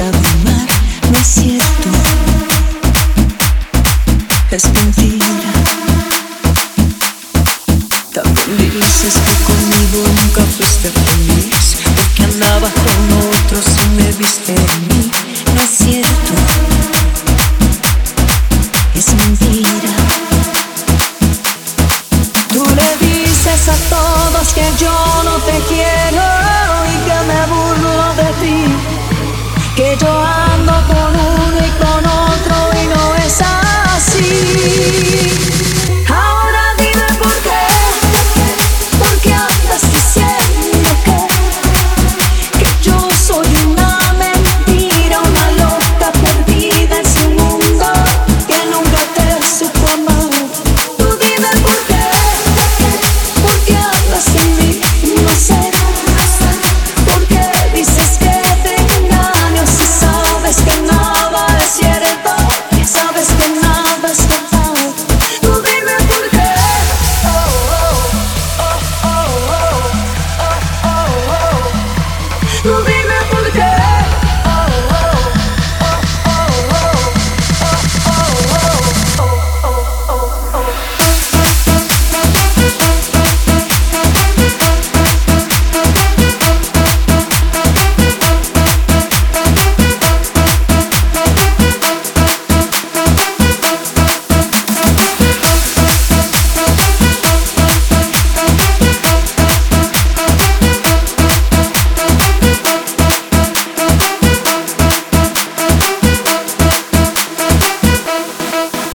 no es cierto, es mentira. También dices que conmigo nunca fuiste feliz, porque andabas con otros y me viste en mí, no es cierto, es mentira. Tú le dices a todos que yo no te quiero y que me burlo de ti.